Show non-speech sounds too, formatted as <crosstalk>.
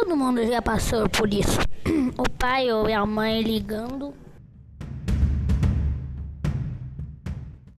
todo mundo já passou por isso. <clears throat> O pai ou a mãe ligando